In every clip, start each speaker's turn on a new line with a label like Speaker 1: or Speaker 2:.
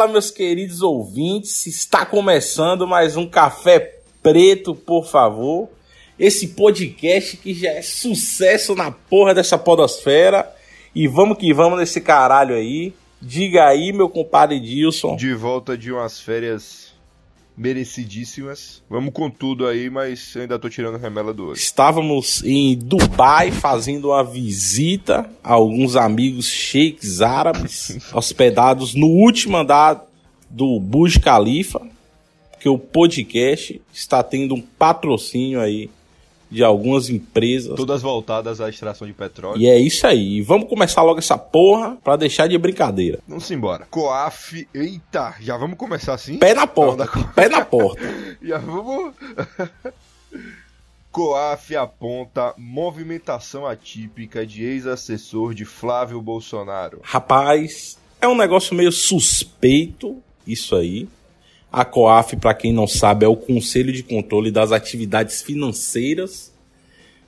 Speaker 1: Fala, meus queridos ouvintes, está começando mais um Café Preto, por favor. Esse podcast que já é sucesso na porra dessa podosfera. E vamos que vamos nesse caralho aí. Diga aí, meu compadre Dilson.
Speaker 2: De volta de umas férias merecidíssimas. Vamos com tudo aí, mas eu ainda tô tirando remela do olho.
Speaker 1: Estávamos em Dubai fazendo uma visita a alguns amigos sheiks árabes hospedados no último andar do Burj Khalifa, que o podcast está tendo um patrocínio aí de algumas empresas.
Speaker 2: Todas voltadas à extração de petróleo.
Speaker 1: E é isso aí. Vamos começar logo essa porra pra deixar de brincadeira.
Speaker 2: Vamos embora. Coaf. Eita, já vamos começar assim?
Speaker 1: Pé na porta. Pé na porta.
Speaker 2: já vamos. Coaf aponta movimentação atípica de ex-assessor de Flávio Bolsonaro.
Speaker 1: Rapaz, é um negócio meio suspeito isso aí. A COAF, para quem não sabe, é o Conselho de Controle das Atividades Financeiras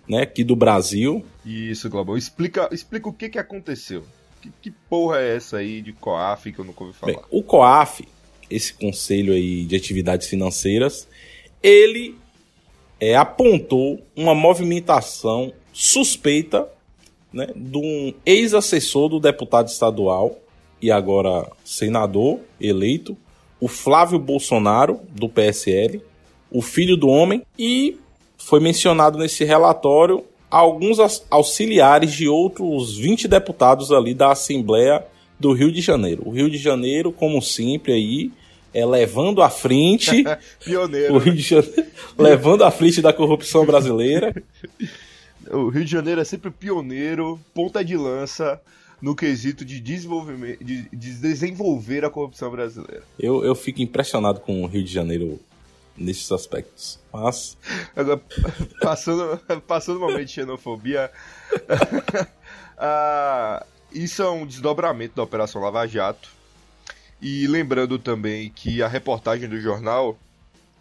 Speaker 1: né, aqui do Brasil.
Speaker 2: Isso, Global. Explica, explica o que, que aconteceu. Que, que porra é essa aí de COAF que eu nunca ouvi falar? Bem,
Speaker 1: o COAF, esse Conselho aí de Atividades Financeiras, ele é, apontou uma movimentação suspeita né, de um ex-assessor do deputado estadual e agora senador eleito, o Flávio Bolsonaro, do PSL, o filho do homem, e foi mencionado nesse relatório alguns auxiliares de outros 20 deputados ali da Assembleia do Rio de Janeiro. O Rio de Janeiro, como sempre aí, é levando à frente
Speaker 2: Pioneiro.
Speaker 1: o Rio de Janeiro, levando à frente da corrupção brasileira.
Speaker 2: O Rio de Janeiro é sempre pioneiro, ponta de lança no quesito de, desenvolvimento, de, de desenvolver a corrupção brasileira.
Speaker 1: Eu, eu fico impressionado com o Rio de Janeiro nesses aspectos. Mas.
Speaker 2: Agora, passando, passando o momento de xenofobia. ah, isso é um desdobramento da Operação Lava Jato. E lembrando também que a reportagem do jornal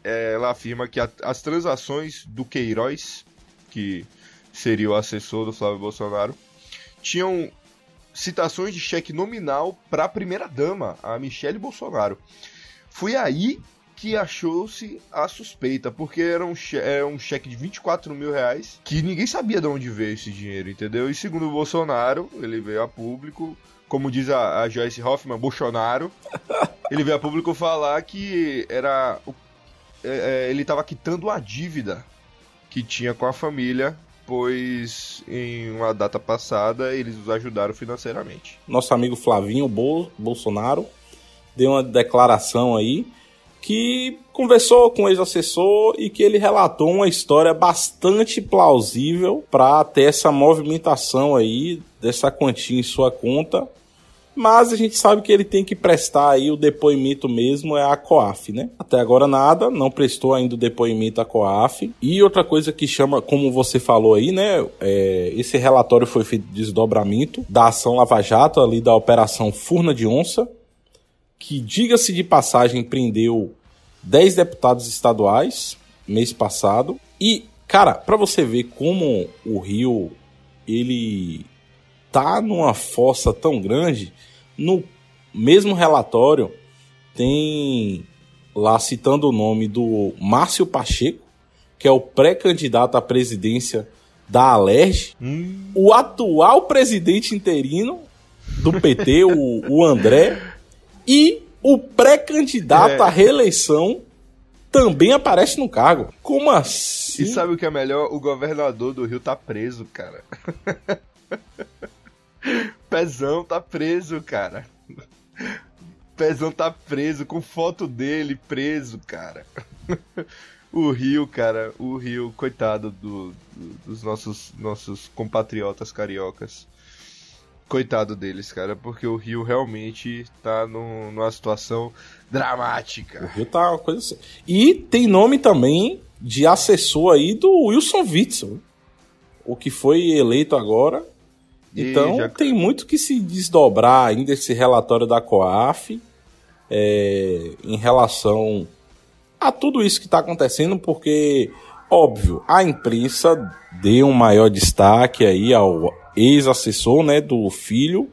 Speaker 2: ela afirma que a, as transações do Queiroz, que seria o assessor do Flávio Bolsonaro, tinham citações de cheque nominal para a primeira-dama, a Michele Bolsonaro. Foi aí que achou-se a suspeita, porque era um, cheque, era um cheque de 24 mil reais que ninguém sabia de onde veio esse dinheiro, entendeu? E segundo o Bolsonaro, ele veio a público, como diz a, a Joyce Hoffman, Bolsonaro, ele veio a público falar que era. É, é, ele estava quitando a dívida que tinha com a família pois em uma data passada eles os ajudaram financeiramente.
Speaker 1: Nosso amigo Flavinho Bolsonaro deu uma declaração aí que conversou com o ex-assessor e que ele relatou uma história bastante plausível para ter essa movimentação aí dessa quantia em sua conta mas a gente sabe que ele tem que prestar aí o depoimento mesmo é a COAF, né? Até agora nada, não prestou ainda o depoimento à COAF. E outra coisa que chama, como você falou aí, né? É, esse relatório foi feito de desdobramento da ação Lava Jato ali da Operação Furna de Onça, que, diga-se de passagem, prendeu 10 deputados estaduais mês passado. E, cara, para você ver como o Rio ele tá numa fossa tão grande, no mesmo relatório tem lá citando o nome do Márcio Pacheco, que é o pré-candidato à presidência da Alerj, hum. o atual presidente interino do PT, o, o André, e o pré-candidato é. à reeleição também aparece no cargo. Como assim?
Speaker 2: E sabe o que é melhor? O governador do Rio tá preso, cara. Pezão tá preso, cara. Pezão tá preso, com foto dele preso, cara. O Rio, cara, o Rio, coitado do, do, dos nossos, nossos compatriotas cariocas. Coitado deles, cara, porque o Rio realmente tá num, numa situação dramática.
Speaker 1: O Rio tá uma coisa assim. E tem nome também de assessor aí do Wilson Witzel, o que foi eleito agora então já... tem muito que se desdobrar ainda esse relatório da COAF é, em relação a tudo isso que está acontecendo, porque, óbvio, a imprensa deu um maior destaque aí ao ex-assessor né, do filho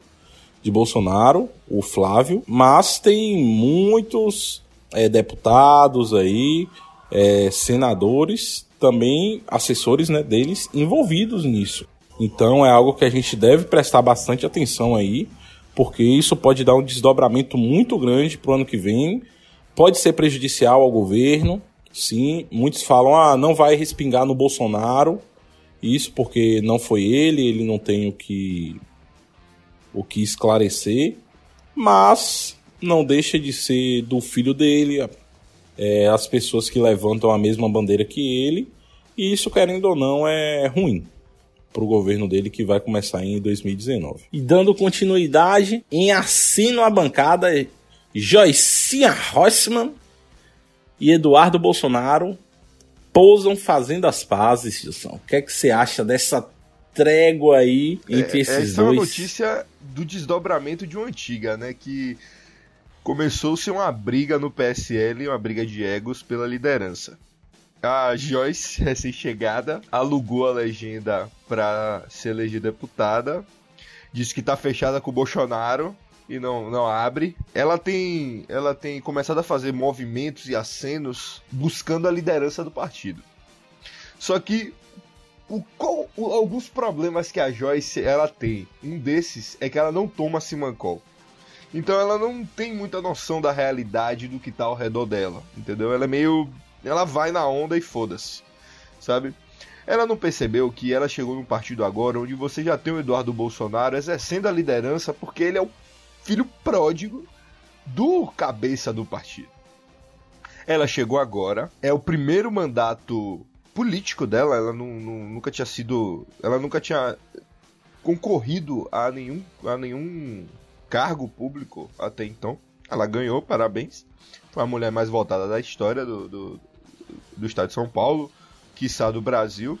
Speaker 1: de Bolsonaro, o Flávio, mas tem muitos é, deputados aí, é, senadores, também assessores né, deles envolvidos nisso. Então é algo que a gente deve prestar bastante atenção aí, porque isso pode dar um desdobramento muito grande para o ano que vem, pode ser prejudicial ao governo. Sim, muitos falam, ah, não vai respingar no Bolsonaro, isso porque não foi ele, ele não tem o que o que esclarecer, mas não deixa de ser do filho dele, é, as pessoas que levantam a mesma bandeira que ele, e isso, querendo ou não, é ruim para o governo dele que vai começar em 2019. E dando continuidade, em assino a bancada, Joicinha Rossmann e Eduardo Bolsonaro pousam fazendo as pazes, Gilson. O que é que você acha dessa trégua aí entre é, esses
Speaker 2: essa
Speaker 1: dois? Essa é
Speaker 2: uma notícia do desdobramento de uma antiga, né? Que começou-se uma briga no PSL, uma briga de egos pela liderança. A Joyce, recém-chegada, alugou a legenda para se eleger deputada. Disse que tá fechada com o Bolsonaro e não, não abre. Ela tem, ela tem começado a fazer movimentos e acenos buscando a liderança do partido. Só que o, qual, o, alguns problemas que a Joyce ela tem, um desses é que ela não toma Simancol. Então ela não tem muita noção da realidade do que tá ao redor dela, entendeu? Ela é meio. Ela vai na onda e foda-se, sabe? Ela não percebeu que ela chegou num partido agora onde você já tem o Eduardo Bolsonaro exercendo a liderança porque ele é o filho pródigo do cabeça do partido. Ela chegou agora, é o primeiro mandato político dela, ela não, não, nunca tinha sido. Ela nunca tinha concorrido a nenhum, a nenhum cargo público até então. Ela ganhou, parabéns. Foi a mulher mais votada da história do, do, do estado de São Paulo, quiçá do Brasil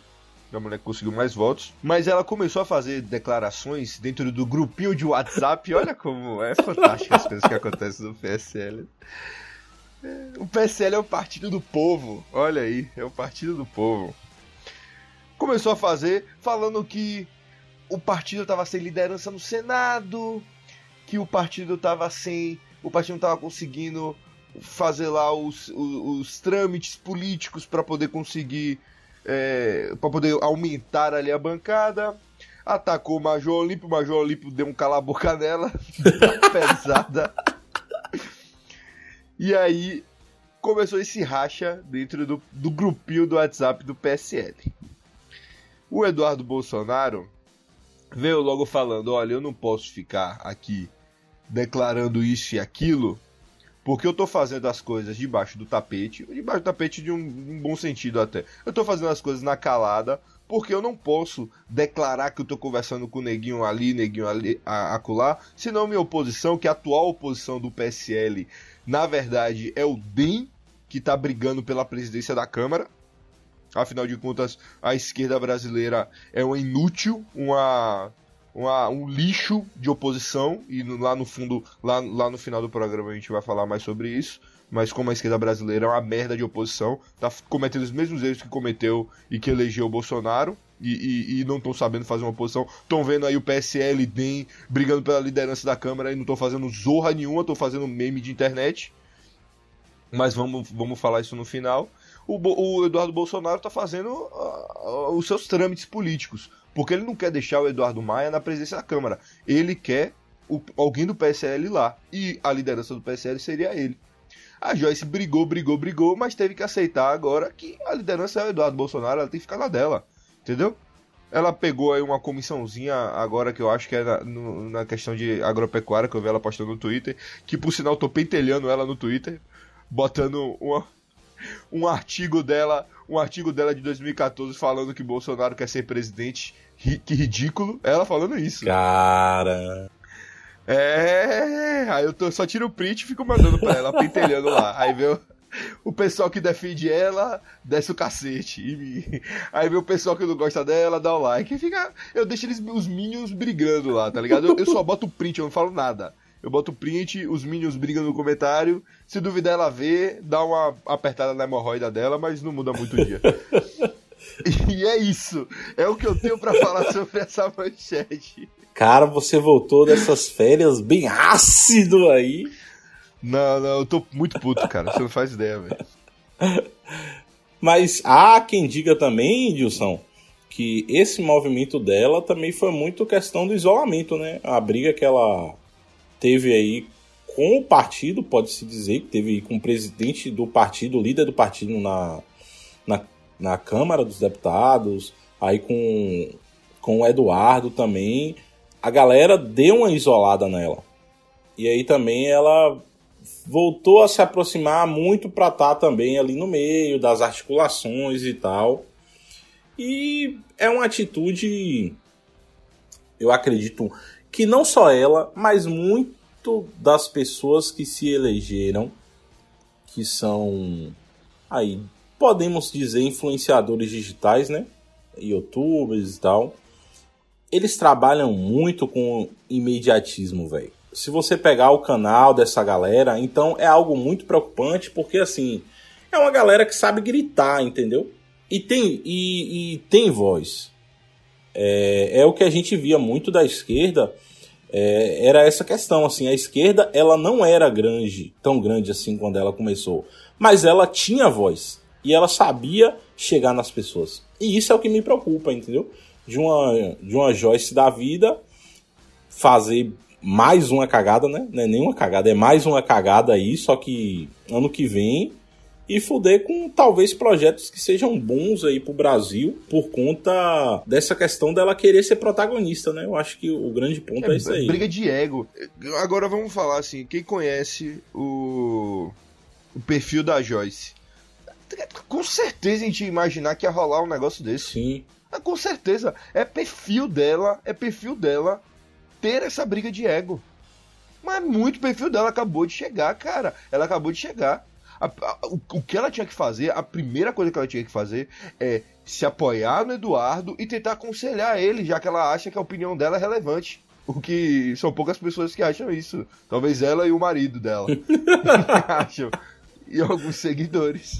Speaker 2: a mulher conseguiu mais votos. Mas ela começou a fazer declarações dentro do grupinho de WhatsApp. Olha como é fantástico as coisas que acontecem no PSL. O PSL é o partido do povo. Olha aí, é o partido do povo. Começou a fazer falando que o partido estava sem liderança no Senado, que o partido estava sem. O partido não estava conseguindo fazer lá os, os, os trâmites políticos para poder conseguir é, para poder aumentar ali a bancada. Atacou o Major Olímpio, o Major Olímpio deu um cala-boca nela, pesada. E aí começou esse racha dentro do, do grupinho do WhatsApp do PSL. O Eduardo Bolsonaro veio logo falando: olha, eu não posso ficar aqui declarando isso e aquilo, porque eu tô fazendo as coisas debaixo do tapete, debaixo do tapete de um, um bom sentido até. Eu tô fazendo as coisas na calada, porque eu não posso declarar que eu tô conversando com o neguinho ali, neguinho ali, a, acolá, senão minha oposição, que a atual oposição do PSL, na verdade é o DEM, que tá brigando pela presidência da Câmara. Afinal de contas, a esquerda brasileira é uma inútil, uma uma, um lixo de oposição, e lá no fundo, lá, lá no final do programa a gente vai falar mais sobre isso. Mas como a esquerda brasileira é uma merda de oposição, tá cometendo os mesmos erros que cometeu e que elegeu o Bolsonaro, e, e, e não estão sabendo fazer uma oposição. Estão vendo aí o PSL, DEM, brigando pela liderança da Câmara e não estão fazendo zorra nenhuma, estão fazendo meme de internet. Mas vamos, vamos falar isso no final. O, o Eduardo Bolsonaro está fazendo uh, os seus trâmites políticos. Porque ele não quer deixar o Eduardo Maia na presidência da Câmara. Ele quer o, alguém do PSL lá. E a liderança do PSL seria ele. A Joyce brigou, brigou, brigou, mas teve que aceitar agora que a liderança é o Eduardo Bolsonaro, ela tem que ficar na dela. Entendeu? Ela pegou aí uma comissãozinha agora que eu acho que é na, no, na questão de agropecuária, que eu vi ela postando no Twitter, que por sinal tô pentelhando ela no Twitter, botando uma, um artigo dela, um artigo dela de 2014 falando que Bolsonaro quer ser presidente. Que ridículo. Ela falando isso.
Speaker 1: Cara.
Speaker 2: É, aí eu tô, só tiro o print e fico mandando pra ela, pentelhando lá. Aí vê o pessoal que defende ela, desce o cacete. E, aí vê o pessoal que não gosta dela, dá o like. E fica, eu deixo eles, os minions brigando lá, tá ligado? Eu, eu só boto o print, eu não falo nada. Eu boto print, os Minions brigam no comentário. Se duvidar ela vê, dá uma apertada na hemorroida dela, mas não muda muito o dia. E é isso. É o que eu tenho para falar sobre essa manchete.
Speaker 1: Cara, você voltou dessas férias bem ácido aí.
Speaker 2: Não, não, eu tô muito puto, cara. Você não faz ideia, velho.
Speaker 1: Mas há quem diga também, Dilson, que esse movimento dela também foi muito questão do isolamento, né? A briga que ela teve aí com o partido, pode-se dizer, que teve com o presidente do partido, líder do partido na, na, na Câmara dos Deputados, aí com, com o Eduardo também. A galera deu uma isolada nela. E aí também ela voltou a se aproximar muito para estar tá também ali no meio das articulações e tal. E é uma atitude, eu acredito que não só ela, mas muito das pessoas que se elegeram, que são aí podemos dizer influenciadores digitais, né? Youtubers e tal. Eles trabalham muito com imediatismo, velho se você pegar o canal dessa galera, então é algo muito preocupante, porque assim, é uma galera que sabe gritar, entendeu? E tem, e, e tem voz. É, é, o que a gente via muito da esquerda, é, era essa questão, assim, a esquerda, ela não era grande, tão grande assim quando ela começou, mas ela tinha voz, e ela sabia chegar nas pessoas. E isso é o que me preocupa, entendeu? De uma, de uma Joyce da vida fazer mais uma cagada, né? Não é nenhuma cagada, é mais uma cagada aí, só que ano que vem e fuder com talvez projetos que sejam bons aí pro Brasil por conta dessa questão dela querer ser protagonista, né? Eu acho que o grande ponto é, é isso aí.
Speaker 2: Briga de ego. Agora vamos falar assim, quem conhece o, o perfil da Joyce? Com certeza a gente ia imaginar que ia rolar um negócio desse.
Speaker 1: Sim.
Speaker 2: Ah, com certeza. É perfil dela, é perfil dela ter essa briga de ego. Mas muito perfil dela acabou de chegar, cara. Ela acabou de chegar. A, a, o, o, que ela tinha que fazer, a primeira coisa que ela tinha que fazer é se apoiar no Eduardo e tentar aconselhar ele, já que ela acha que a opinião dela é relevante. O que são poucas pessoas que acham isso. Talvez ela e o marido dela acham. E alguns seguidores.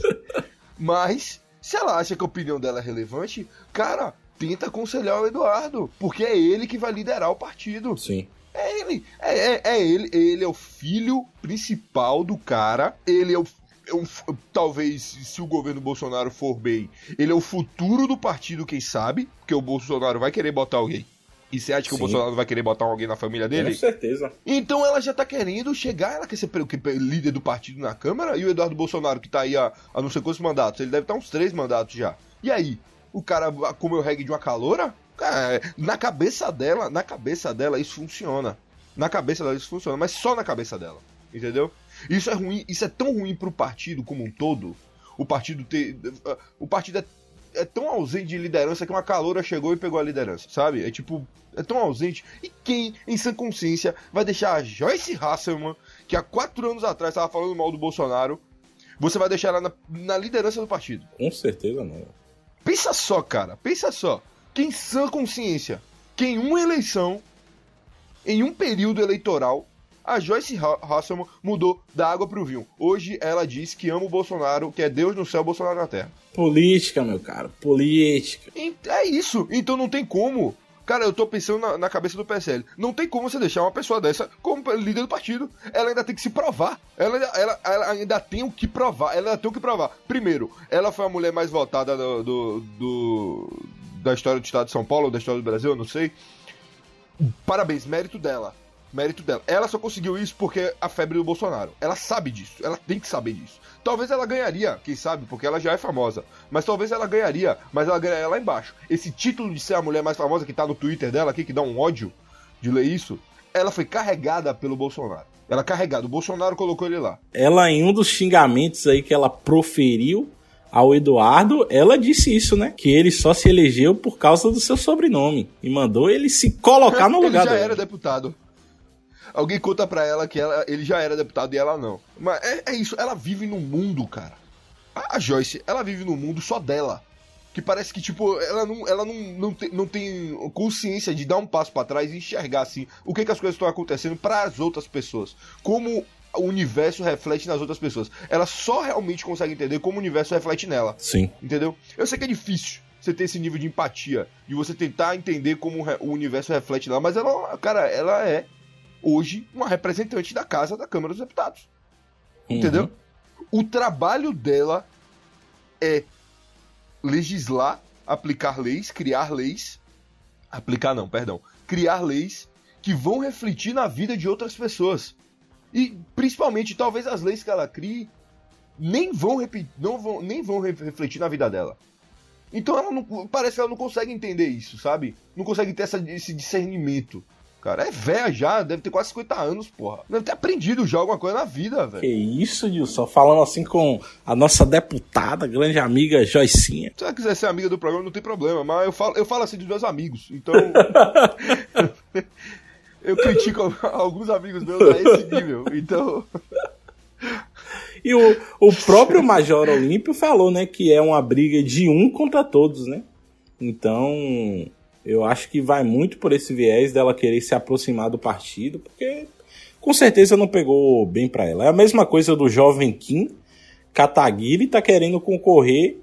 Speaker 2: Mas, se ela acha que a opinião dela é relevante, cara, tenta aconselhar o Eduardo, porque é ele que vai liderar o partido.
Speaker 1: Sim.
Speaker 2: É ele. É, é, é ele. Ele é o filho principal do cara. Ele é o é um, talvez, se o governo Bolsonaro for bem, ele é o futuro do partido, quem sabe, porque o Bolsonaro vai querer botar alguém. E você acha que Sim. o Bolsonaro vai querer botar alguém na família dele?
Speaker 1: Com certeza.
Speaker 2: Então ela já tá querendo chegar, ela quer ser líder do partido na Câmara, e o Eduardo Bolsonaro, que tá aí há, há não sei quantos mandatos, ele deve estar uns três mandatos já. E aí? o cara comeu reggae de uma caloura, cara, na cabeça dela, na cabeça dela isso funciona. Na cabeça dela isso funciona, mas só na cabeça dela. Entendeu? Isso é ruim, isso é tão ruim pro partido como um todo. O partido ter. O partido é, é tão ausente de liderança que uma caloura chegou e pegou a liderança, sabe? É tipo. É tão ausente. E quem, em sã consciência, vai deixar a Joyce Hasselman, que há quatro anos atrás estava falando mal do Bolsonaro, você vai deixar ela na, na liderança do partido?
Speaker 1: Com certeza não.
Speaker 2: Pensa só, cara, pensa só. Quem sã consciência, que em uma eleição, em um período eleitoral, a Joyce Hasselman mudou da água pro vinho. Hoje ela diz que ama o Bolsonaro, que é Deus no céu, Bolsonaro na terra.
Speaker 1: Política, meu cara, política.
Speaker 2: É isso, então não tem como Cara, eu tô pensando na, na, cabeça do PSL. Não tem como você deixar uma pessoa dessa como líder do partido. Ela ainda tem que se provar. Ela, ela, ela ainda tem o que provar. Ela tem o que provar. Primeiro, ela foi a mulher mais votada do, do, do da história do estado de São Paulo, da história do Brasil, eu não sei. Parabéns, mérito dela mérito dela. Ela só conseguiu isso porque a febre do Bolsonaro. Ela sabe disso, ela tem que saber disso. Talvez ela ganharia, quem sabe, porque ela já é famosa. Mas talvez ela ganharia, mas ela ganharia lá embaixo. Esse título de ser a mulher mais famosa que tá no Twitter dela aqui, que dá um ódio de ler isso, ela foi carregada pelo Bolsonaro. Ela carregada, o Bolsonaro colocou ele lá.
Speaker 1: Ela, em um dos xingamentos aí que ela proferiu ao Eduardo, ela disse isso, né? Que ele só se elegeu por causa do seu sobrenome. E mandou ele se colocar no lugar
Speaker 2: dele.
Speaker 1: Ele
Speaker 2: já era deputado. Alguém conta pra ela que ela, ele já era deputado e ela não. Mas é, é isso, ela vive num mundo, cara. A, a, Joyce, ela vive num mundo só dela. Que parece que, tipo, ela não, ela não, não, tem, não tem consciência de dar um passo para trás e enxergar, assim, o que, que as coisas estão acontecendo para as outras pessoas. Como o universo reflete nas outras pessoas. Ela só realmente consegue entender como o universo reflete nela.
Speaker 1: Sim.
Speaker 2: Entendeu? Eu sei que é difícil. você ter esse nível de empatia e você tentar entender como o universo reflete lá, mas ela, cara, ela é hoje uma representante da casa da Câmara dos Deputados. Uhum. Entendeu? O trabalho dela é legislar, aplicar leis, criar leis, aplicar não, perdão, criar leis que vão refletir na vida de outras pessoas. E principalmente, talvez as leis que ela crie nem vão, não vão, nem vão refletir na vida dela. Então ela não, parece que ela não consegue entender isso, sabe? Não consegue ter essa, esse discernimento. Cara, é velha já, deve ter quase 50 anos, porra. Deve ter aprendido já alguma coisa na vida, velho.
Speaker 1: Que isso, Nilson? Falando assim com a nossa deputada, grande amiga Joicinha.
Speaker 2: Se ela quiser ser amiga do programa, não tem problema, mas eu falo, eu falo assim dos meus amigos, então. eu critico alguns amigos meus a esse nível, então.
Speaker 1: E o, o próprio Major Olímpio falou, né, que é uma briga de um contra todos, né? Então, eu acho que vai muito por esse viés dela querer se aproximar do partido, porque com certeza não pegou bem para ela. É a mesma coisa do jovem Kim Kataguiri tá querendo concorrer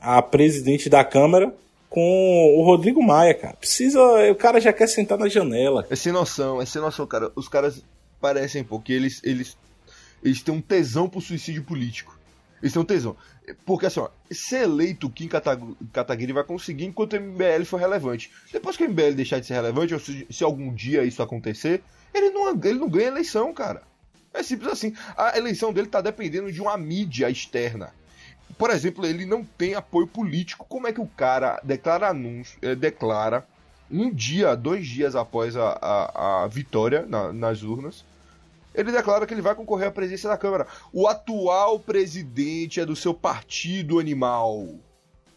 Speaker 1: a presidente da Câmara com o Rodrigo Maia, cara. Precisa, o cara já quer sentar na janela.
Speaker 2: É sem noção, é sem noção, cara. Os caras parecem porque eles eles eles têm um tesão pro suicídio político. Eles têm um tesão. Porque assim, ó, ser eleito Kim Kataguiri vai conseguir enquanto o MBL for relevante. Depois que o MBL deixar de ser relevante, ou se, se algum dia isso acontecer, ele não, ele não ganha eleição, cara. É simples assim. A eleição dele tá dependendo de uma mídia externa. Por exemplo, ele não tem apoio político. Como é que o cara declara anúncio, eh, declara um dia, dois dias após a, a, a vitória na, nas urnas, ele declara que ele vai concorrer à presidência da Câmara. O atual presidente é do seu partido animal.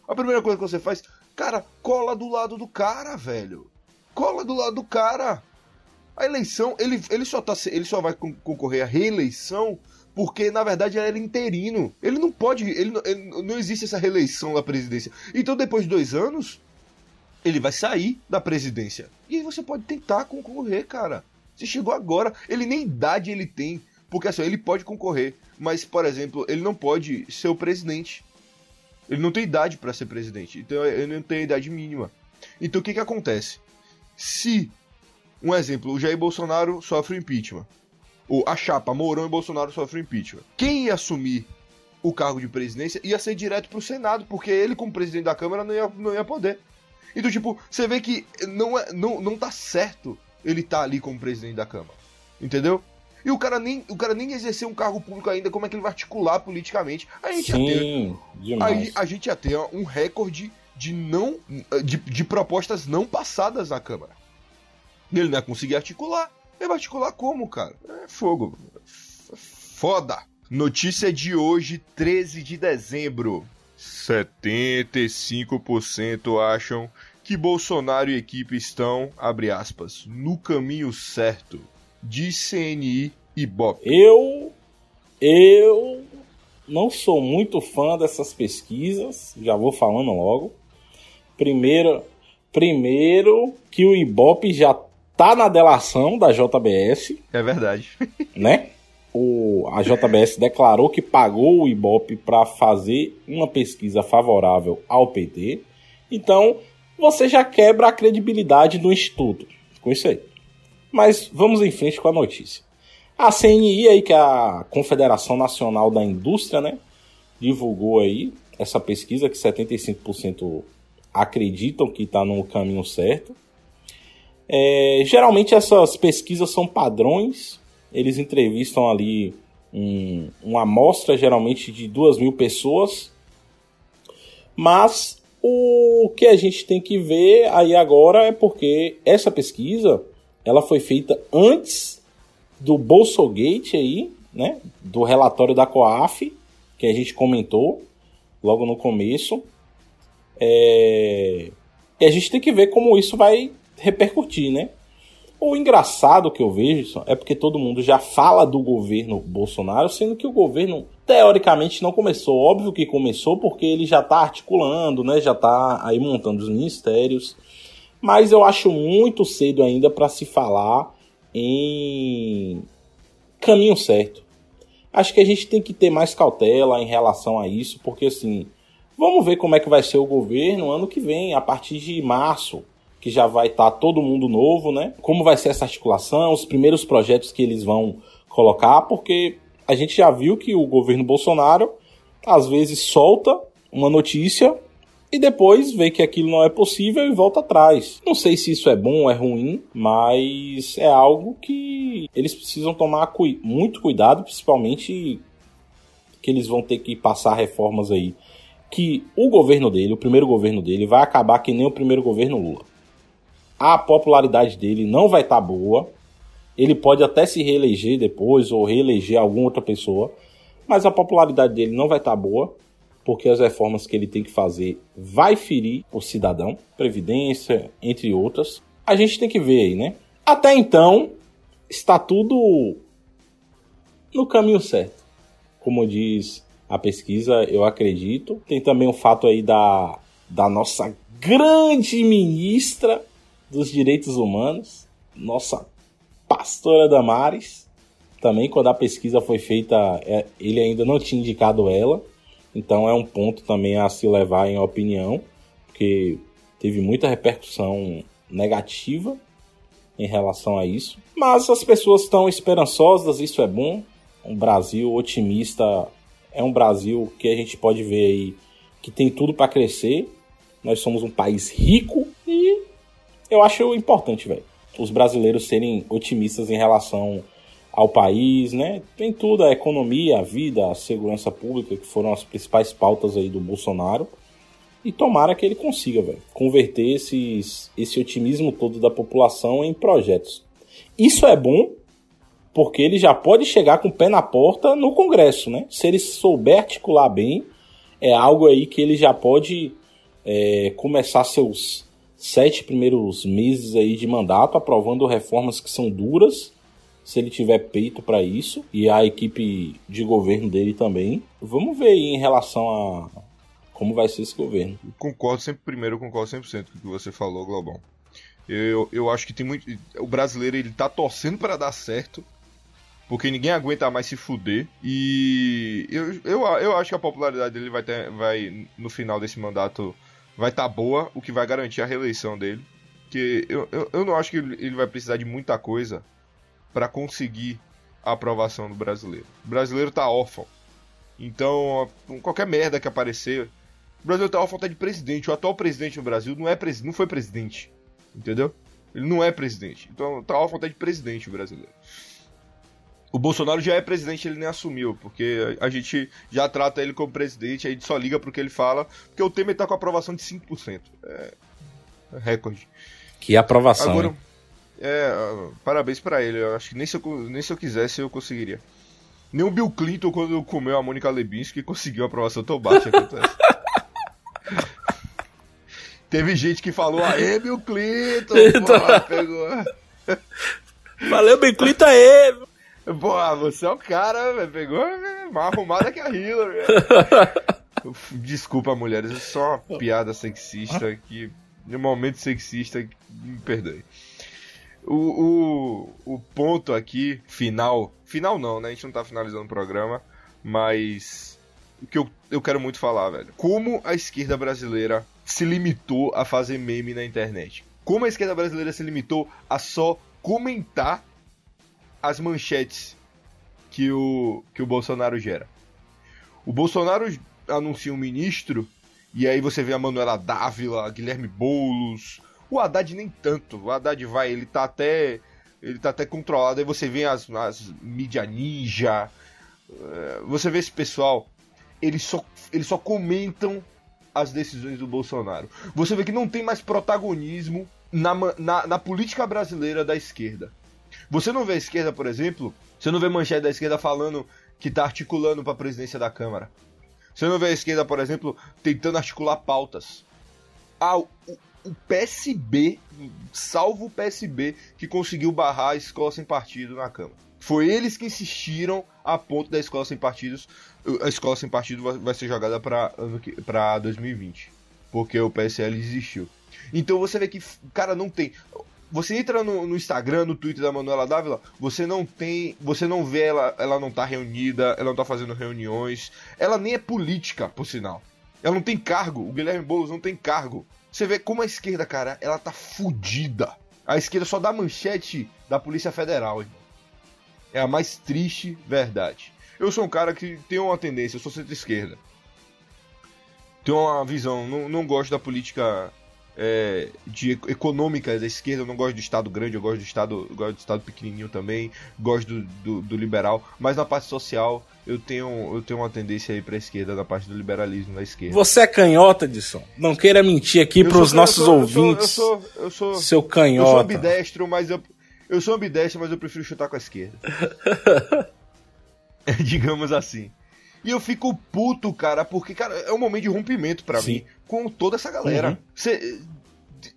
Speaker 2: A primeira coisa que você faz, cara, cola do lado do cara, velho. Cola do lado do cara. A eleição, ele, ele, só, tá, ele só vai concorrer à reeleição porque na verdade ele era interino. Ele não pode, ele, ele, não existe essa reeleição da presidência. Então depois de dois anos, ele vai sair da presidência. E aí você pode tentar concorrer, cara. Você chegou agora, ele nem idade ele tem. Porque assim, ele pode concorrer, mas, por exemplo, ele não pode ser o presidente. Ele não tem idade para ser presidente. Então ele não tem idade mínima. Então o que que acontece? Se, um exemplo, o Jair Bolsonaro sofre impeachment. Ou a chapa Mourão e Bolsonaro sofrem impeachment. Quem ia assumir o cargo de presidência ia ser direto pro Senado, porque ele, como presidente da Câmara, não ia, não ia poder. Então, tipo, você vê que não, é, não, não tá certo ele tá ali como presidente da Câmara. Entendeu? E o cara nem, o cara nem exerceu um cargo público ainda, como é que ele vai articular politicamente? A gente Sim, ia ter, aí a gente ia ter um recorde de não de, de propostas não passadas na Câmara. Ele não ia conseguir articular. Ele vai articular como, cara? É fogo. Foda. Notícia de hoje, 13 de dezembro. 75% acham que Bolsonaro e equipe estão, abre aspas, no caminho certo, de CNI e BOP.
Speaker 1: Eu, eu não sou muito fã dessas pesquisas, já vou falando logo. Primeiro, primeiro que o Ibope já tá na delação da JBS.
Speaker 2: É verdade.
Speaker 1: Né? O, a JBS declarou que pagou o Ibope para fazer uma pesquisa favorável ao PT. Então, você já quebra a credibilidade do Instituto com isso aí. Mas vamos em frente com a notícia. A CNI aí, que é a Confederação Nacional da Indústria, né, divulgou aí essa pesquisa que 75% acreditam que está no caminho certo. É, geralmente essas pesquisas são padrões, eles entrevistam ali um, uma amostra geralmente de duas mil pessoas, mas o que a gente tem que ver aí agora é porque essa pesquisa ela foi feita antes do Bolsogate aí, né, do relatório da COAF, que a gente comentou logo no começo. É... E a gente tem que ver como isso vai repercutir, né? O engraçado que eu vejo é porque todo mundo já fala do governo Bolsonaro, sendo que o governo teoricamente não começou. Óbvio que começou porque ele já está articulando, né? Já está aí montando os ministérios. Mas eu acho muito cedo ainda para se falar em caminho certo. Acho que a gente tem que ter mais cautela em relação a isso, porque assim, Vamos ver como é que vai ser o governo ano que vem, a partir de março, que já vai estar tá todo mundo novo, né? Como vai ser essa articulação, os primeiros projetos que eles vão colocar, porque a gente já viu que o governo Bolsonaro às vezes solta uma notícia e depois vê que aquilo não é possível e volta atrás. Não sei se isso é bom ou é ruim, mas é algo que eles precisam tomar cu muito cuidado, principalmente que eles vão ter que passar reformas aí. Que o governo dele, o primeiro governo dele, vai acabar que nem o primeiro governo Lula. A popularidade dele não vai estar tá boa. Ele pode até se reeleger depois ou reeleger alguma outra pessoa, mas a popularidade dele não vai estar tá boa porque as reformas que ele tem que fazer vai ferir o cidadão, previdência, entre outras. A gente tem que ver aí, né? Até então, está tudo no caminho certo. Como diz a pesquisa, eu acredito. Tem também o fato aí da, da nossa grande ministra dos direitos humanos, nossa pastora Damares. Também, quando a pesquisa foi feita, é, ele ainda não tinha indicado ela. Então é um ponto também a se levar em opinião, porque teve muita repercussão negativa em relação a isso. Mas as pessoas estão esperançosas, isso é bom. Um Brasil otimista é um Brasil que a gente pode ver aí que tem tudo para crescer. Nós somos um país rico e eu acho importante, velho, os brasileiros serem otimistas em relação ao país, né? Tem tudo, a economia, a vida, a segurança pública, que foram as principais pautas aí do Bolsonaro. E tomara que ele consiga, velho, converter esses, esse otimismo todo da população em projetos. Isso é bom porque ele já pode chegar com o pé na porta no Congresso, né? Se ele souber articular bem, é algo aí que ele já pode é, começar seus sete primeiros meses aí de mandato aprovando reformas que são duras se ele tiver peito para isso e a equipe de governo dele também. Vamos ver aí em relação a como vai ser esse governo.
Speaker 2: Concordo sempre, primeiro, eu concordo 100% com o que você falou, Globão. Eu, eu acho que tem muito. O brasileiro ele tá torcendo para dar certo, porque ninguém aguenta mais se fuder. E eu, eu, eu acho que a popularidade dele vai, ter, vai no final desse mandato, vai estar tá boa, o que vai garantir a reeleição dele. Porque eu, eu, eu não acho que ele vai precisar de muita coisa para conseguir a aprovação do brasileiro. O brasileiro tá órfão. Então, qualquer merda que aparecer, o brasileiro tá órfão até de presidente. O atual presidente no Brasil não é não foi presidente. Entendeu? Ele não é presidente. Então, tá órfão até de presidente o brasileiro. O Bolsonaro já é presidente, ele nem assumiu, porque a gente já trata ele como presidente, a gente só liga pro que ele fala, porque o Temer tá com aprovação de 5%. É, é recorde.
Speaker 1: Que aprovação. Agora,
Speaker 2: é, parabéns para ele. Eu acho que nem se eu, nem se eu quisesse eu conseguiria. Nem o Bill Clinton, quando comeu a Mônica Lebinsky, conseguiu a aprovação tão baixa quanto essa. Teve gente que falou, aê, Bill Clinton! Porra, pegou.
Speaker 1: Valeu, Bill Clinton, aê!
Speaker 2: Pô, você é o cara, pegou mais arrumada que a Hillary. Desculpa, mulheres, é só uma piada sexista que. Um momento sexista, me perdoe. O, o, o ponto aqui, final. Final não, né? A gente não tá finalizando o programa. Mas. O que eu, eu quero muito falar, velho. Como a esquerda brasileira se limitou a fazer meme na internet. Como a esquerda brasileira se limitou a só comentar as manchetes que o, que o Bolsonaro gera. O Bolsonaro anuncia um ministro, e aí você vê a Manuela Dávila, Guilherme Boulos, o Haddad nem tanto. O Haddad vai, ele tá até. Ele tá até controlado. Aí você vê as, as mídia ninja. Eh, você vê esse pessoal. Eles só, eles só comentam as decisões do Bolsonaro. Você vê que não tem mais protagonismo na, na, na política brasileira da esquerda. Você não vê a esquerda, por exemplo, você não vê manchete da esquerda falando que tá articulando para a presidência da Câmara. Você não vê a esquerda, por exemplo, tentando articular pautas. Ah, o, o PSB, salvo o PSB, que conseguiu barrar a escola sem partido na Câmara. Foi eles que insistiram a ponto da escola sem partidos. A escola sem partido vai ser jogada para 2020. Porque o PSL existiu. Então você vê que, cara, não tem. Você entra no, no, Instagram, no Twitter da Manuela Dávila, você não tem. Você não vê ela, ela não tá reunida, ela não tá fazendo reuniões. Ela nem é política, por sinal. Ela não tem cargo. O Guilherme Boulos não tem cargo. Você vê como a esquerda, cara, ela tá fudida. A esquerda só dá manchete da Polícia Federal, irmão. É a mais triste verdade. Eu sou um cara que tem uma tendência, eu sou centro-esquerda. Tenho uma visão, não, não gosto da política é, de econômica da esquerda, eu não gosto do Estado grande, eu gosto do Estado, gosto do Estado pequenininho também, gosto do, do, do, liberal, mas na parte social eu tenho, eu tenho uma tendência aí para a esquerda, na parte do liberalismo da esquerda.
Speaker 1: Você é canhota, Edson. Não queira mentir aqui para os nossos eu sou, ouvintes.
Speaker 2: Eu sou, eu sou, eu sou,
Speaker 1: seu canhota. Eu
Speaker 2: sou ambidestro, mas eu, eu sou ambidestro, mas eu prefiro chutar com a esquerda. Digamos assim. E eu fico puto, cara, porque, cara, é um momento de rompimento para mim com toda essa galera. Uhum. Você.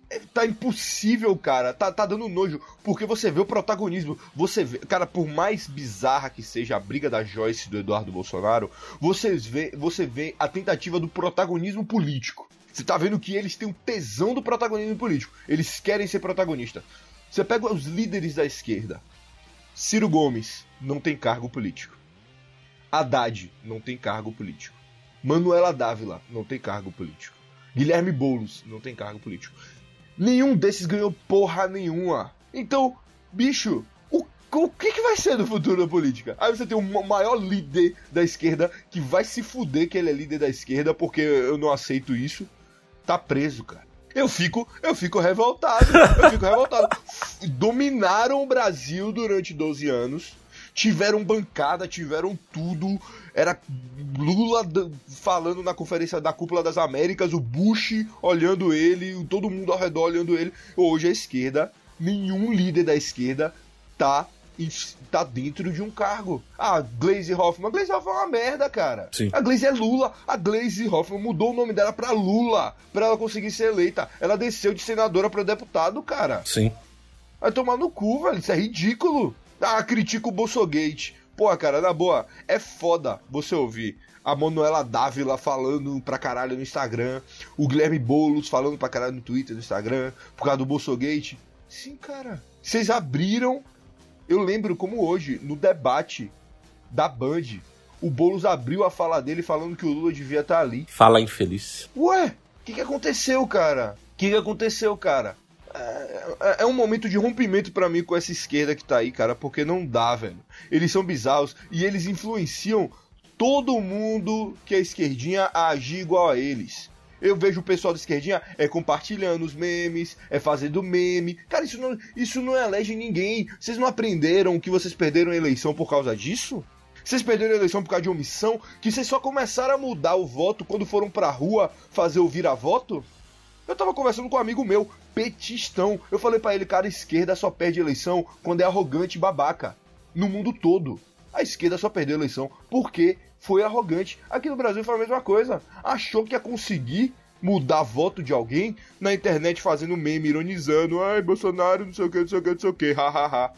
Speaker 2: É, tá impossível, cara. Tá, tá dando nojo. Porque você vê o protagonismo. Você vê. Cara, por mais bizarra que seja a briga da Joyce e do Eduardo Bolsonaro, você vê, você vê a tentativa do protagonismo político. Você tá vendo que eles têm um tesão do protagonismo político. Eles querem ser protagonista. Você pega os líderes da esquerda. Ciro Gomes não tem cargo político. Haddad não tem cargo político. Manuela Dávila não tem cargo político. Guilherme Boulos não tem cargo político. Nenhum desses ganhou porra nenhuma. Então, bicho, o, o que, que vai ser no futuro da política? Aí você tem o maior líder da esquerda que vai se fuder que ele é líder da esquerda porque eu não aceito isso. Tá preso, cara. Eu fico, eu fico revoltado. Eu fico revoltado. Dominaram o Brasil durante 12 anos tiveram bancada, tiveram tudo. Era Lula falando na conferência da Cúpula das Américas, o Bush olhando ele, todo mundo ao redor olhando ele. Hoje a esquerda, nenhum líder da esquerda tá tá dentro de um cargo. Ah, Glaze Hoffman. Glaze Hoffman é uma merda, cara.
Speaker 1: Sim.
Speaker 2: A Glaze é Lula. A Glaze Hoffman mudou o nome dela pra Lula, pra ela conseguir ser eleita. Ela desceu de senadora pra deputado, cara.
Speaker 1: Sim.
Speaker 2: Vai tomar no cu, velho. Isso é ridículo. Ah, critica o Bolsogate. Pô, cara, na boa, é foda você ouvir a Manuela Dávila falando pra caralho no Instagram, o Guilherme Boulos falando pra caralho no Twitter, no Instagram, por causa do Bolsogate. Sim, cara. Vocês abriram, eu lembro como hoje, no debate da Band, o Boulos abriu a fala dele falando que o Lula devia estar tá ali.
Speaker 1: Fala infeliz.
Speaker 2: Ué, o que, que aconteceu, cara? O que, que aconteceu, cara? É, é, um momento de rompimento para mim com essa esquerda que tá aí, cara, porque não dá, velho. Eles são bizarros e eles influenciam todo mundo que é esquerdinha a agir igual a eles. Eu vejo o pessoal da esquerdinha é compartilhando os memes, é fazendo meme. Cara, isso não, isso não elege ninguém. Vocês não aprenderam que vocês perderam a eleição por causa disso? Vocês perderam a eleição por causa de omissão? Que vocês só começaram a mudar o voto quando foram pra rua fazer o vira-voto? Eu tava conversando com um amigo meu, petistão. Eu falei para ele, cara, a esquerda só perde eleição quando é arrogante e babaca. No mundo todo. A esquerda só perdeu eleição porque foi arrogante. Aqui no Brasil foi a mesma coisa. Achou que ia conseguir mudar voto de alguém na internet fazendo meme, ironizando. Ai, Bolsonaro, não sei o que, não sei o que, não sei o que, hahaha.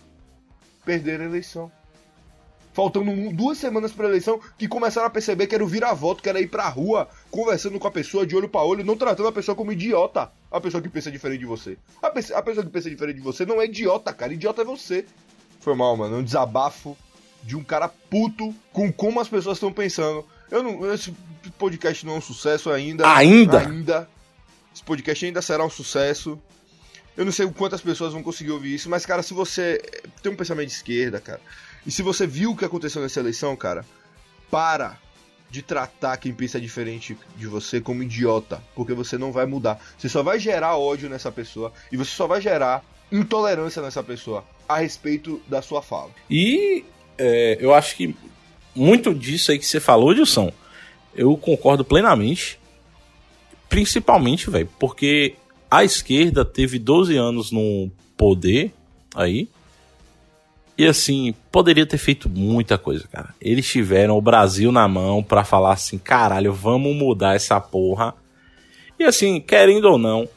Speaker 2: Perderam a eleição faltando duas semanas para eleição, que começaram a perceber que era o vira-voto, que era ir pra rua, conversando com a pessoa de olho para olho, não tratando a pessoa como idiota. A pessoa que pensa diferente de você. A, pe a pessoa que pensa diferente de você não é idiota, cara. Idiota é você. Foi mal, mano. Um desabafo de um cara puto com como as pessoas estão pensando. Eu não, esse podcast não é um sucesso ainda.
Speaker 1: Ainda?
Speaker 2: Ainda. Esse podcast ainda será um sucesso. Eu não sei quantas pessoas vão conseguir ouvir isso, mas, cara, se você tem um pensamento de esquerda, cara, e se você viu o que aconteceu nessa eleição, cara, para de tratar quem pensa diferente de você como idiota, porque você não vai mudar. Você só vai gerar ódio nessa pessoa e você só vai gerar intolerância nessa pessoa a respeito da sua fala.
Speaker 1: E é, eu acho que muito disso aí que você falou, Dilson, eu concordo plenamente. Principalmente, velho, porque a esquerda teve 12 anos no poder aí e assim, poderia ter feito muita coisa, cara. Eles tiveram o Brasil na mão para falar assim, caralho, vamos mudar essa porra. E assim, querendo ou não,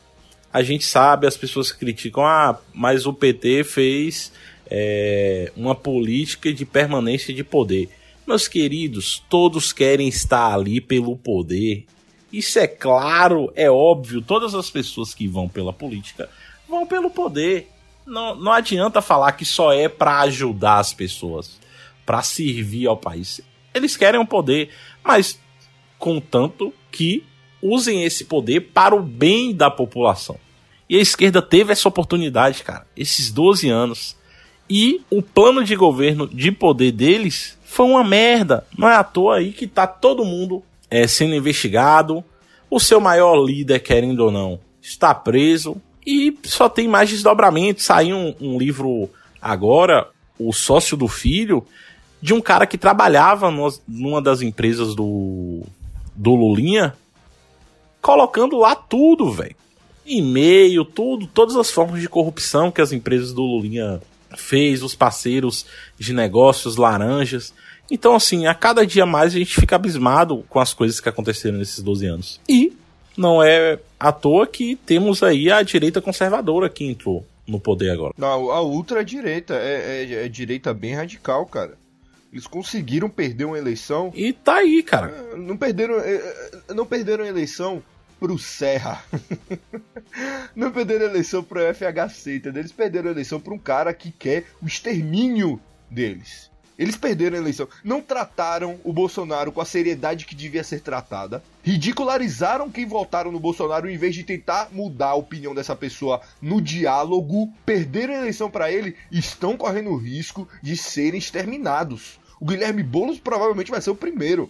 Speaker 1: a gente sabe, as pessoas criticam, ah, mas o PT fez é, uma política de permanência de poder. Meus queridos, todos querem estar ali pelo poder. Isso é claro, é óbvio. Todas as pessoas que vão pela política vão pelo poder não, não adianta falar que só é para ajudar as pessoas, para servir ao país. Eles querem o um poder, mas contanto que usem esse poder para o bem da população. E a esquerda teve essa oportunidade, cara, esses 12 anos. E o plano de governo de poder deles foi uma merda. Não é à toa aí que tá todo mundo é, sendo investigado. O seu maior líder, querendo ou não, está preso. E só tem mais desdobramento. Saiu um, um livro agora, O Sócio do Filho, de um cara que trabalhava no, numa das empresas do, do Lulinha, colocando lá tudo, velho. E-mail, tudo, todas as formas de corrupção que as empresas do Lulinha fez, os parceiros de negócios, laranjas. Então, assim, a cada dia mais a gente fica abismado com as coisas que aconteceram nesses 12 anos. E não é à toa que temos aí a direita conservadora que entrou no poder agora.
Speaker 2: Não, a ultra-direita é, é, é direita bem radical, cara. Eles conseguiram perder uma eleição.
Speaker 1: E tá aí, cara.
Speaker 2: É, não perderam, é, é, não perderam a eleição pro Serra. não perderam a eleição pro FHC, entendeu? Eles perderam a eleição pra um cara que quer o extermínio deles. Eles perderam a eleição. Não trataram o Bolsonaro com a seriedade que devia ser tratada. Ridicularizaram quem votaram no Bolsonaro em vez de tentar mudar a opinião dessa pessoa no diálogo. Perderam a eleição para ele e estão correndo o risco de serem exterminados. O Guilherme Boulos provavelmente vai ser o primeiro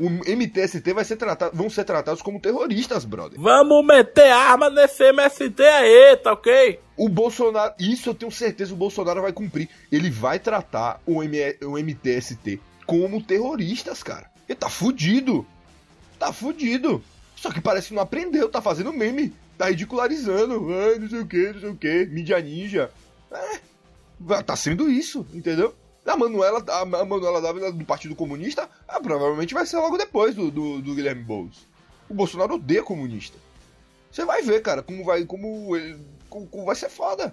Speaker 2: o MTST vai ser tratado, vão ser tratados como terroristas, brother.
Speaker 1: Vamos meter arma nesse MST aí, tá ok?
Speaker 2: O Bolsonaro, isso eu tenho certeza o Bolsonaro vai cumprir. Ele vai tratar o, M, o MTST como terroristas, cara. Ele tá fudido. Tá fudido. Só que parece que não aprendeu, tá fazendo meme. Tá ridicularizando. Ai, não sei o que, não sei o que. Mídia ninja. É, tá sendo isso, entendeu? A Manuela, a Manuela Dávila do Partido Comunista ah, provavelmente vai ser logo depois do, do, do, Guilherme Boulos. O Bolsonaro odeia comunista. Você vai ver, cara, como vai, como, ele, como, como vai ser foda.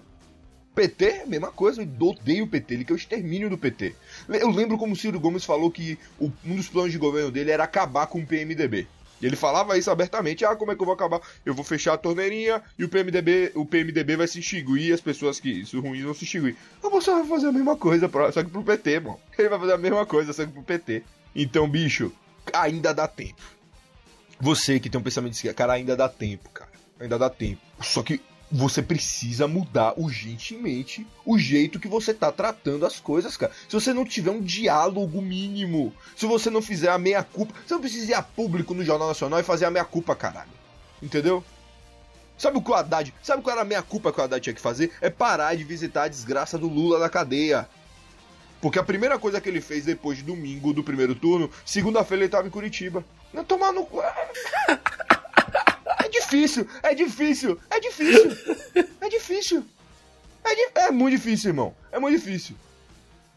Speaker 2: PT, mesma coisa, eu odeio o PT, ele quer o extermínio do PT. Eu lembro como o Ciro Gomes falou que o, um dos planos de governo dele era acabar com o PMDB. E ele falava isso abertamente, ah, como é que eu vou acabar? Eu vou fechar a torneirinha e o PMDB, o PMDB vai se extinguir, as pessoas que isso ruins vão se extinguir. O Bolsonaro vai fazer a mesma coisa, só que pro PT, mano. Ele vai fazer a mesma coisa, só que pro PT. Então, bicho, ainda dá tempo. Você que tem um pensamento de cara, ainda dá tempo, cara. Ainda dá tempo. Só que você precisa mudar urgentemente o jeito que você tá tratando as coisas, cara. Se você não tiver um diálogo mínimo, se você não fizer a meia culpa, você não precisa ir a público no Jornal Nacional e fazer a meia culpa, caralho. Entendeu? Sabe o que o Haddad, sabe qual era a meia culpa que o Haddad tinha que fazer? É parar de visitar a desgraça do Lula na cadeia. Porque a primeira coisa que ele fez depois de domingo do primeiro turno, segunda-feira ele tava em Curitiba. Não tomar no. É difícil, é difícil, é difícil. É difícil. É, di é muito difícil, irmão. É muito difícil.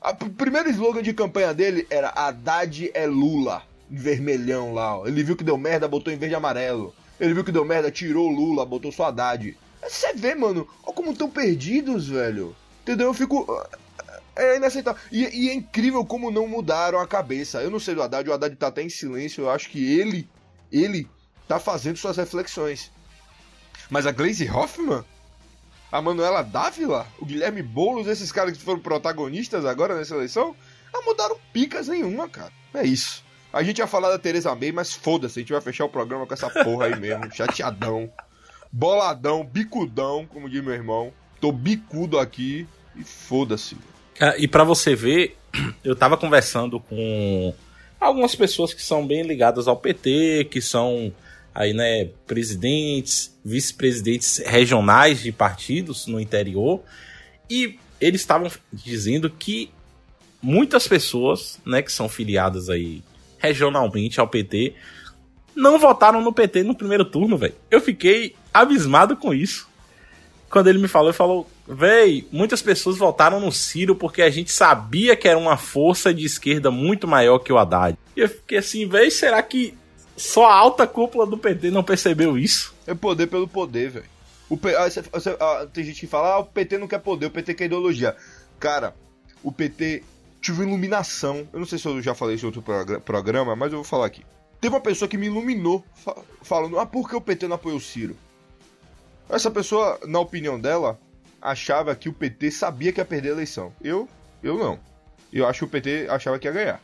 Speaker 2: O primeiro slogan de campanha dele era Haddad é Lula. Vermelhão lá, ó. Ele viu que deu merda, botou em verde e amarelo. Ele viu que deu merda, tirou Lula, botou só Haddad. Você vê, mano, olha como estão perdidos, velho. Entendeu? Eu fico. É inaceitável. E, e, é incrível como não mudaram a cabeça. Eu não sei do Haddad, o Haddad tá até em silêncio. Eu acho que ele, ele tá fazendo suas reflexões. Mas a Glaze Hoffman, a Manuela Dávila, o Guilherme Boulos, esses caras que foram protagonistas agora nessa eleição, não mudaram picas nenhuma, cara. É isso. A gente ia falar da Teresa May, mas foda-se, a gente vai fechar o programa com essa porra aí mesmo. Chateadão, boladão, bicudão, como diz meu irmão. Tô bicudo aqui e foda-se.
Speaker 1: E para você ver, eu tava conversando com algumas pessoas que são bem ligadas ao PT, que são aí, né, presidentes, vice-presidentes regionais de partidos no interior, e eles estavam dizendo que muitas pessoas, né, que são filiadas aí regionalmente ao PT, não votaram no PT no primeiro turno, velho. Eu fiquei abismado com isso. Quando ele me falou, ele falou: Véi, muitas pessoas votaram no Ciro porque a gente sabia que era uma força de esquerda muito maior que o Haddad. E eu fiquei assim, véi, será que só a alta cúpula do PT não percebeu isso?
Speaker 2: É poder pelo poder, velho. Ah, ah, tem gente que fala, ah, o PT não quer poder, o PT quer ideologia. Cara, o PT tive iluminação. Eu não sei se eu já falei isso em outro programa, mas eu vou falar aqui. Teve uma pessoa que me iluminou, falando, ah, por que o PT não apoiou o Ciro? Essa pessoa, na opinião dela, achava que o PT sabia que ia perder a eleição. Eu, eu não. Eu acho que o PT achava que ia ganhar.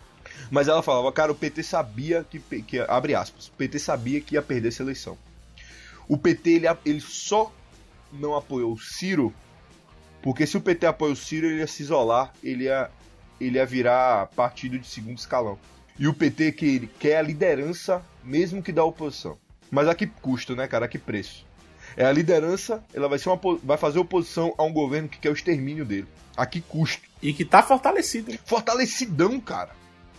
Speaker 2: Mas ela falava, cara, o PT sabia que, que abre aspas, o PT sabia que ia perder essa eleição. O PT ele, ele só não apoiou o Ciro porque se o PT apoia o Ciro, ele ia se isolar, ele ia, ele ia virar partido de segundo escalão. E o PT que ele quer a liderança, mesmo que da oposição. Mas a que custo, né, cara? A que preço? É a liderança, ela vai, ser uma, vai fazer oposição a um governo que quer o extermínio dele. A que custo?
Speaker 1: E que tá fortalecido.
Speaker 2: Fortalecidão, cara.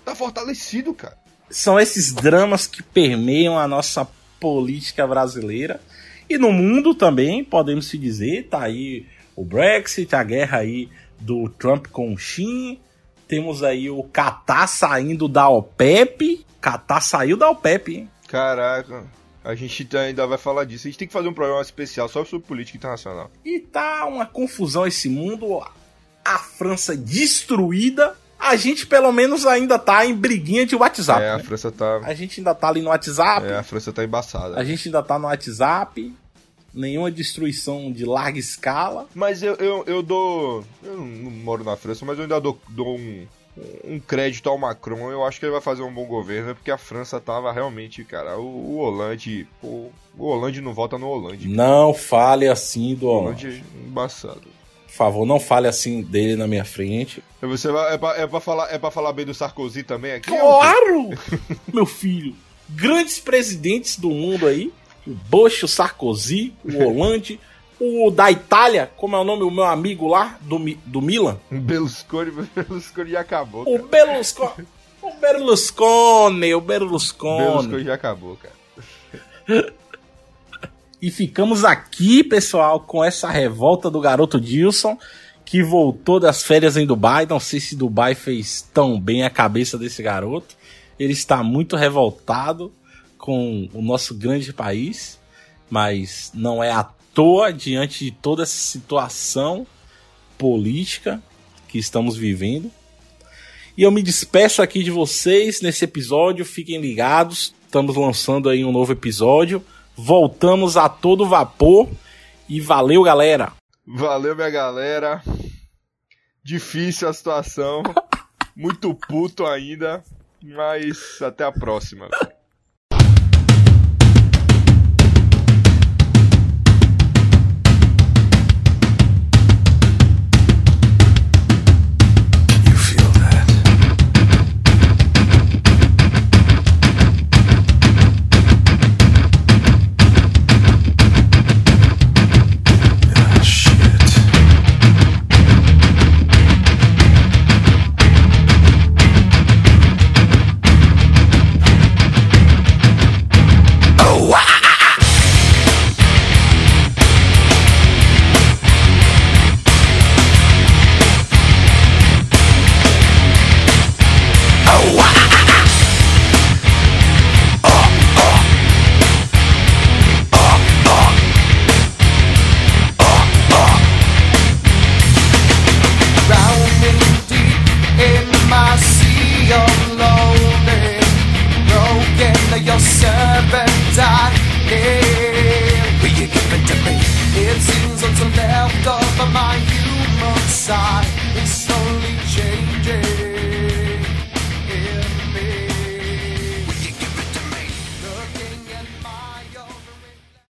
Speaker 2: Tá fortalecido, cara.
Speaker 1: São esses dramas que permeiam a nossa política brasileira. E no mundo também, podemos se dizer, tá aí o Brexit, a guerra aí do Trump com o Xin. Temos aí o Qatar saindo da OPEP. Qatar saiu da OPEP, hein?
Speaker 2: Caraca. A gente tá, ainda vai falar disso. A gente tem que fazer um programa especial só sobre política internacional.
Speaker 1: E tá uma confusão esse mundo. A França destruída. A gente, pelo menos, ainda tá em briguinha de WhatsApp.
Speaker 2: É, a
Speaker 1: né?
Speaker 2: França tá.
Speaker 1: A gente ainda tá ali no WhatsApp.
Speaker 2: É, a França tá embaçada.
Speaker 1: A gente ainda tá no WhatsApp. Nenhuma destruição de larga escala.
Speaker 2: Mas eu, eu, eu dou. Eu não moro na França, mas eu ainda dou, dou um, um crédito ao Macron. Eu acho que ele vai fazer um bom governo, porque a França tava realmente, cara. O, o Hollande. O, o Hollande não volta no Hollande.
Speaker 1: Não fale assim do
Speaker 2: O
Speaker 1: Hollande.
Speaker 2: Hollande é embaçado.
Speaker 1: Por favor, não fale assim dele na minha frente.
Speaker 2: Você vai, é, pra, é, pra falar, é pra falar bem do Sarkozy também aqui?
Speaker 1: Claro! Meu filho. Grandes presidentes do mundo aí. O Bush, o Sarkozy, o Hollande, o da Itália, como é o nome, o meu amigo lá, do, do Milan.
Speaker 2: Berlusconi, Berlusconi já acabou.
Speaker 1: O
Speaker 2: Cara.
Speaker 1: Berlusconi. O Berlusconi, o Berlusconi.
Speaker 2: Berlusconi já acabou, cara.
Speaker 1: E ficamos aqui, pessoal, com essa revolta do garoto Dilson, que voltou das férias em Dubai. Não sei se Dubai fez tão bem a cabeça desse garoto. Ele está muito revoltado com o nosso grande país, mas não é à toa diante de toda essa situação política que estamos vivendo. E eu me despeço aqui de vocês nesse episódio. Fiquem ligados. Estamos lançando aí um novo episódio. Voltamos a todo vapor. E valeu, galera.
Speaker 2: Valeu, minha galera. Difícil a situação. Muito puto ainda. Mas até a próxima.